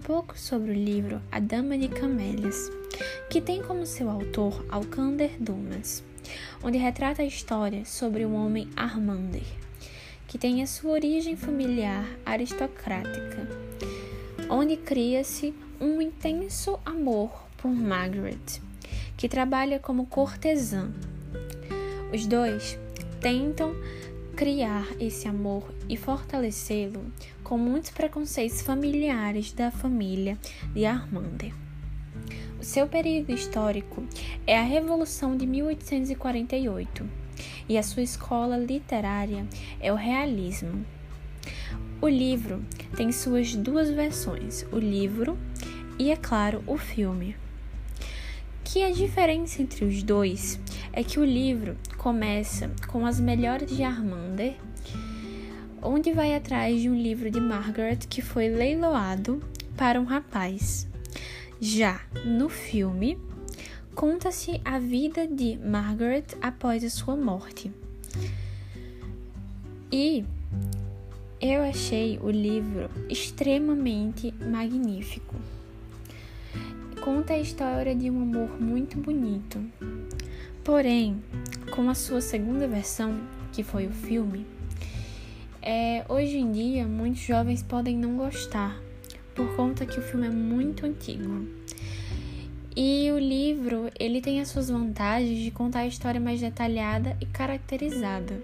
pouco sobre o livro A Dama de Camélias, que tem como seu autor Alcander Dumas, onde retrata a história sobre o homem Armander, que tem a sua origem familiar aristocrática, onde cria-se um intenso amor por Margaret, que trabalha como cortesã. Os dois tentam criar esse amor e fortalecê-lo com muitos preconceitos familiares da família de Armander. O seu período histórico é a Revolução de 1848 e a sua escola literária é o realismo. O livro tem suas duas versões, o livro e, é claro, o filme. Que a diferença entre os dois é que o livro começa com as melhores de Armander, onde vai atrás de um livro de Margaret que foi leiloado para um rapaz. Já no filme, conta-se a vida de Margaret após a sua morte. E eu achei o livro extremamente magnífico. Conta a história de um amor muito bonito. Porém, com a sua segunda versão, que foi o filme, é, hoje em dia muitos jovens podem não gostar, por conta que o filme é muito antigo. E o livro, ele tem as suas vantagens de contar a história mais detalhada e caracterizada.